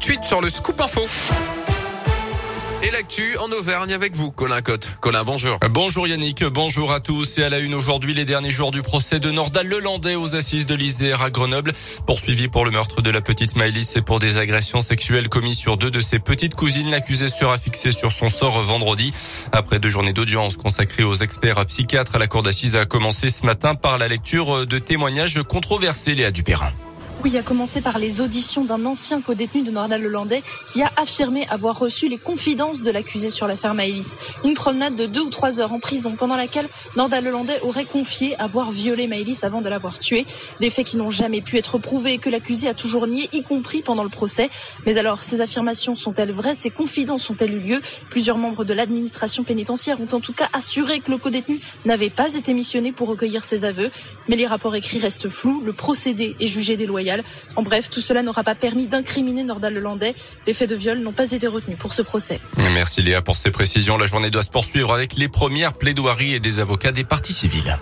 sur le Scoop Info. Et l'actu en Auvergne avec vous, Colin Cotte. Colin, bonjour. Bonjour Yannick, bonjour à tous. Et à la une aujourd'hui, les derniers jours du procès de Nordal Lelandais aux assises de l'Isère à Grenoble. Poursuivi pour le meurtre de la petite Maëlys et pour des agressions sexuelles commises sur deux de ses petites cousines, l'accusé sera fixé sur son sort vendredi. Après deux journées d'audience consacrées aux experts psychiatres, la cour d'assises a commencé ce matin par la lecture de témoignages controversés, Léa Dupérin. Oui, a commencé par les auditions d'un ancien co-détenu de Nordal Lelandais qui a affirmé avoir reçu les confidences de l'accusé sur l'affaire Maëlys. Une promenade de deux ou trois heures en prison pendant laquelle Nordal Lelandais aurait confié avoir violé Maëlys avant de l'avoir tuée. Des faits qui n'ont jamais pu être prouvés et que l'accusé a toujours nié, y compris pendant le procès. Mais alors, ces affirmations sont-elles vraies? Ces confidences ont-elles eu lieu? Plusieurs membres de l'administration pénitentiaire ont en tout cas assuré que le co-détenu n'avait pas été missionné pour recueillir ses aveux. Mais les rapports écrits restent flous. Le procédé est jugé déloyal. En bref, tout cela n'aura pas permis d'incriminer Nordal Lelandais. Les faits de viol n'ont pas été retenus pour ce procès. Merci Léa pour ces précisions. La journée doit se poursuivre avec les premières plaidoiries et des avocats des parties civiles.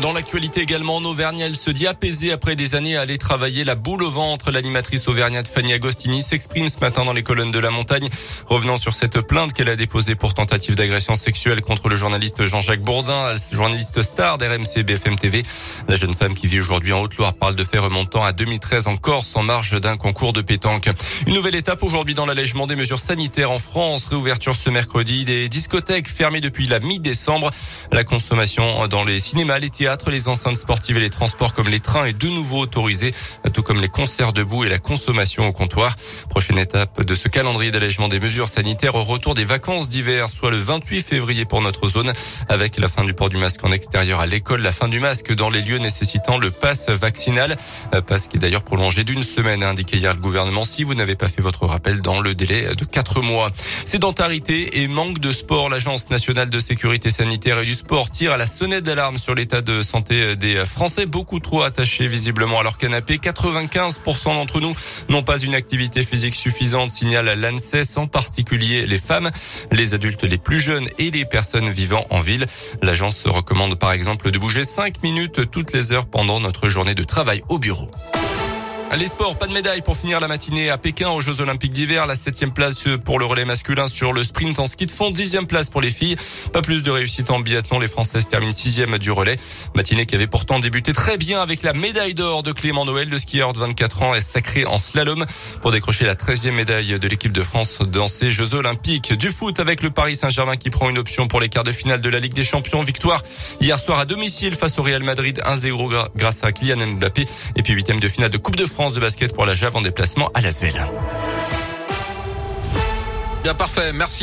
Dans l'actualité également, en Auvergne, elle se dit apaisée après des années à aller travailler la boule au ventre. L'animatrice auvergnate Fanny Agostini s'exprime ce matin dans les colonnes de la montagne, revenant sur cette plainte qu'elle a déposée pour tentative d'agression sexuelle contre le journaliste Jean-Jacques Bourdin, journaliste star d'RMC BFM TV. La jeune femme qui vit aujourd'hui en Haute-Loire parle de faits remontant à 2013 en Corse en marge d'un concours de pétanque. Une nouvelle étape aujourd'hui dans l'allègement des mesures sanitaires en France. Réouverture ce mercredi des discothèques fermées depuis la mi-décembre. La consommation dans les cinémas, les les enceintes sportives et les transports comme les trains est de nouveau autorisé, tout comme les concerts debout et la consommation au comptoir. Prochaine étape de ce calendrier d'allègement des mesures sanitaires au retour des vacances d'hiver, soit le 28 février pour notre zone, avec la fin du port du masque en extérieur à l'école, la fin du masque dans les lieux nécessitant le pass vaccinal, passe qui est d'ailleurs prolongé d'une semaine, a indiqué hier le gouvernement, si vous n'avez pas fait votre rappel dans le délai de quatre mois. Sédentarité et manque de sport, l'Agence nationale de sécurité sanitaire et du sport tire à la sonnette d'alarme sur l'état de de santé des Français, beaucoup trop attachés visiblement à leur canapé. 95% d'entre nous n'ont pas une activité physique suffisante, signale l'ANSES, en particulier les femmes, les adultes les plus jeunes et les personnes vivant en ville. L'agence recommande par exemple de bouger 5 minutes toutes les heures pendant notre journée de travail au bureau. Les sports, pas de médaille pour finir la matinée à Pékin aux Jeux Olympiques d'hiver. La septième place pour le relais masculin sur le sprint en ski de fond. Dixième place pour les filles. Pas plus de réussite en biathlon. Les Françaises terminent sixième du relais. Matinée qui avait pourtant débuté très bien avec la médaille d'or de Clément Noël. Le skieur de 24 ans est sacré en slalom pour décrocher la treizième médaille de l'équipe de France dans ces Jeux Olympiques. Du foot avec le Paris Saint-Germain qui prend une option pour les quarts de finale de la Ligue des Champions. Victoire hier soir à domicile face au Real Madrid 1-0 grâce à Kylian Mbappé. Et puis huitième de finale de Coupe de De basket pour la Jave en déplacement à Lasvel. Bien parfait, merci.